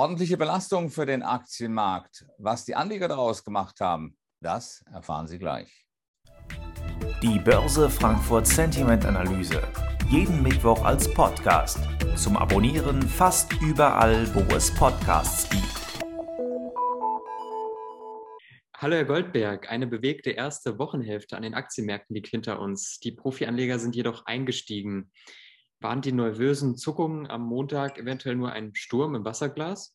Ordentliche Belastung für den Aktienmarkt. Was die Anleger daraus gemacht haben, das erfahren Sie gleich. Die Börse Frankfurt Sentiment Analyse. Jeden Mittwoch als Podcast. Zum Abonnieren fast überall, wo es Podcasts gibt. Hallo Herr Goldberg, eine bewegte erste Wochenhälfte an den Aktienmärkten liegt hinter uns. Die Profi-Anleger sind jedoch eingestiegen. Waren die nervösen Zuckungen am Montag eventuell nur ein Sturm im Wasserglas?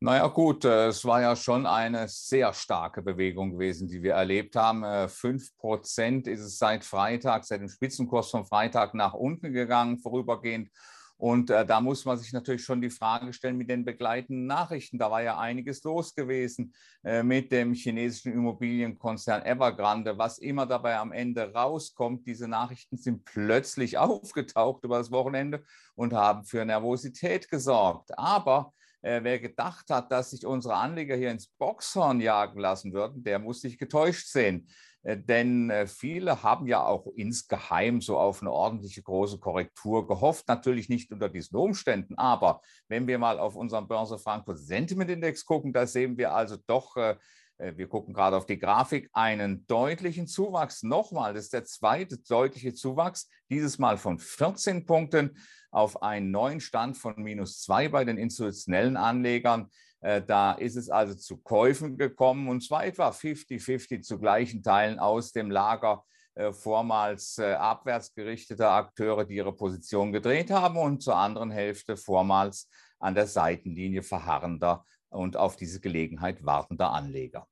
Naja gut, äh, es war ja schon eine sehr starke Bewegung gewesen, die wir erlebt haben. Äh, fünf Prozent ist es seit Freitag, seit dem Spitzenkurs von Freitag nach unten gegangen, vorübergehend. Und äh, da muss man sich natürlich schon die Frage stellen mit den begleitenden Nachrichten. Da war ja einiges los gewesen äh, mit dem chinesischen Immobilienkonzern Evergrande. Was immer dabei am Ende rauskommt, diese Nachrichten sind plötzlich aufgetaucht über das Wochenende und haben für Nervosität gesorgt. Aber äh, wer gedacht hat, dass sich unsere Anleger hier ins Boxhorn jagen lassen würden, der muss sich getäuscht sehen. Äh, denn äh, viele haben ja auch insgeheim so auf eine ordentliche große Korrektur gehofft. Natürlich nicht unter diesen Umständen, aber wenn wir mal auf unseren Börse Frankfurt Sentiment Index gucken, da sehen wir also doch äh, wir gucken gerade auf die Grafik, einen deutlichen Zuwachs. Nochmal, das ist der zweite deutliche Zuwachs, dieses Mal von 14 Punkten auf einen neuen Stand von minus zwei bei den institutionellen Anlegern. Äh, da ist es also zu Käufen gekommen und zwar etwa 50-50 zu gleichen Teilen aus dem Lager äh, vormals äh, abwärts gerichteter Akteure, die ihre Position gedreht haben und zur anderen Hälfte vormals an der Seitenlinie verharrender und auf diese Gelegenheit wartender Anleger.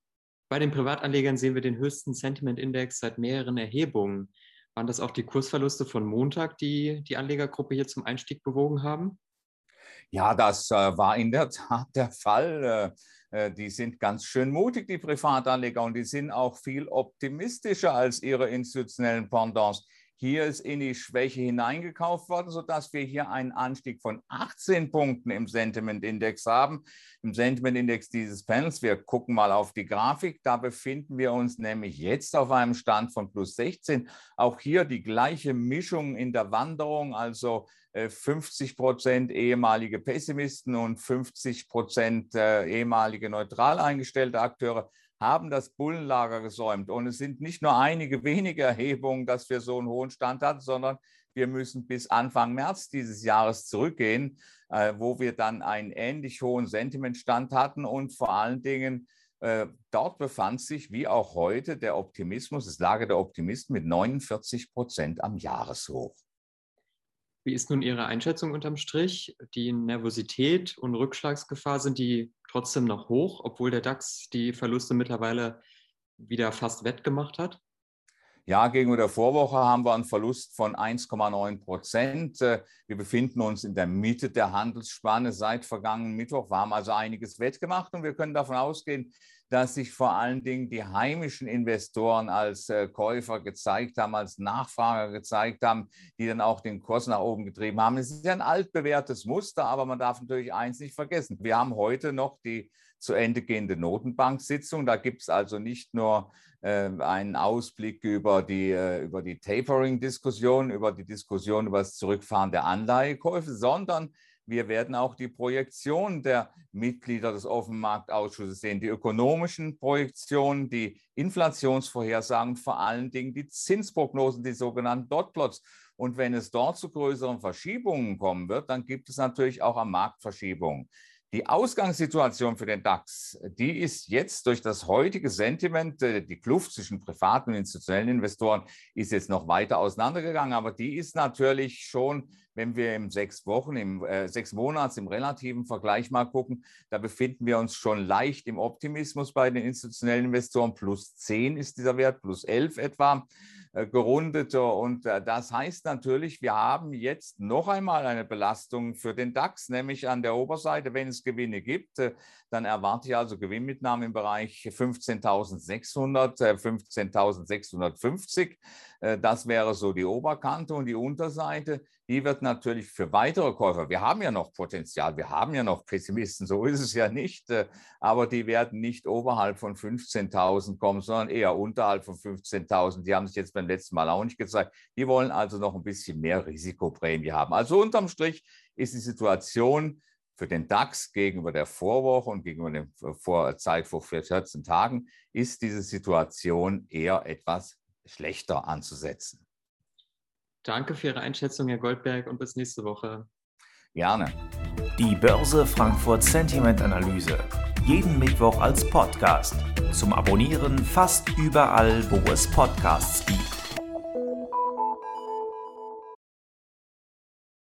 Bei den Privatanlegern sehen wir den höchsten Sentiment-Index seit mehreren Erhebungen. Waren das auch die Kursverluste von Montag, die die Anlegergruppe hier zum Einstieg bewogen haben? Ja, das äh, war in der Tat der Fall. Äh, äh, die sind ganz schön mutig, die Privatanleger, und die sind auch viel optimistischer als ihre institutionellen Pendants. Hier ist in die Schwäche hineingekauft worden, sodass wir hier einen Anstieg von 18 Punkten im Sentiment-Index haben. Im Sentiment-Index dieses Panels, wir gucken mal auf die Grafik, da befinden wir uns nämlich jetzt auf einem Stand von plus 16. Auch hier die gleiche Mischung in der Wanderung, also 50 äh, Prozent ehemalige Pessimisten und 50 Prozent äh, ehemalige neutral eingestellte Akteure haben das Bullenlager gesäumt. Und es sind nicht nur einige wenige Erhebungen, dass wir so einen hohen Stand hatten, sondern wir müssen bis Anfang März dieses Jahres zurückgehen, äh, wo wir dann einen ähnlich hohen Sentimentstand hatten und vor allen Dingen äh, dort befand sich, wie auch heute, der Optimismus, das Lager der Optimisten mit 49 Prozent am Jahreshoch. Wie ist nun Ihre Einschätzung unterm Strich? Die Nervosität und Rückschlagsgefahr sind die trotzdem noch hoch, obwohl der DAX die Verluste mittlerweile wieder fast wettgemacht hat? Ja, gegenüber der Vorwoche haben wir einen Verlust von 1,9 Prozent. Äh, wir befinden uns in der Mitte der Handelsspanne. Seit vergangenen Mittwoch wir haben also einiges wettgemacht und wir können davon ausgehen, dass sich vor allen Dingen die heimischen Investoren als äh, Käufer gezeigt haben, als Nachfrager gezeigt haben, die dann auch den Kurs nach oben getrieben haben. Es ist ja ein altbewährtes Muster, aber man darf natürlich eins nicht vergessen. Wir haben heute noch die zu Ende gehende Notenbank-Sitzung. Da gibt es also nicht nur äh, einen Ausblick über die, äh, über die Tapering-Diskussion, über die Diskussion über das Zurückfahren der Anleihekäufe, sondern wir werden auch die Projektion der Mitglieder des Offenmarktausschusses sehen, die ökonomischen Projektionen, die Inflationsvorhersagen, vor allen Dingen die Zinsprognosen, die sogenannten Dotplots. Und wenn es dort zu größeren Verschiebungen kommen wird, dann gibt es natürlich auch am Markt Verschiebungen. Die Ausgangssituation für den DAX, die ist jetzt durch das heutige Sentiment, äh, die Kluft zwischen privaten und institutionellen Investoren ist jetzt noch weiter auseinandergegangen, aber die ist natürlich schon, wenn wir im sechs Wochen, im äh, sechs Monats im relativen Vergleich mal gucken, da befinden wir uns schon leicht im Optimismus bei den institutionellen Investoren. Plus zehn ist dieser Wert, plus elf etwa. Äh, gerundeter. Und äh, das heißt natürlich, wir haben jetzt noch einmal eine Belastung für den DAX, nämlich an der Oberseite, wenn es Gewinne gibt, äh, dann erwarte ich also Gewinnmitnahmen im Bereich 15.600, 15.650. Das wäre so die Oberkante und die Unterseite, die wird natürlich für weitere Käufer, wir haben ja noch Potenzial, wir haben ja noch Pessimisten, so ist es ja nicht, aber die werden nicht oberhalb von 15.000 kommen, sondern eher unterhalb von 15.000. Die haben sich jetzt beim letzten Mal auch nicht gezeigt. Die wollen also noch ein bisschen mehr Risikoprämie haben. Also unterm Strich ist die Situation Für den DAX gegenüber der Vorwoche und gegenüber der vor Zeit vor 14 Tagen ist diese Situation eher etwas schlechter anzusetzen. Danke für Ihre Einschätzung, Herr Goldberg, und bis nächste Woche. Gerne. Die Börse Frankfurt Sentiment Analyse. Jeden Mittwoch als Podcast. Zum Abonnieren fast überall, wo es Podcasts gibt.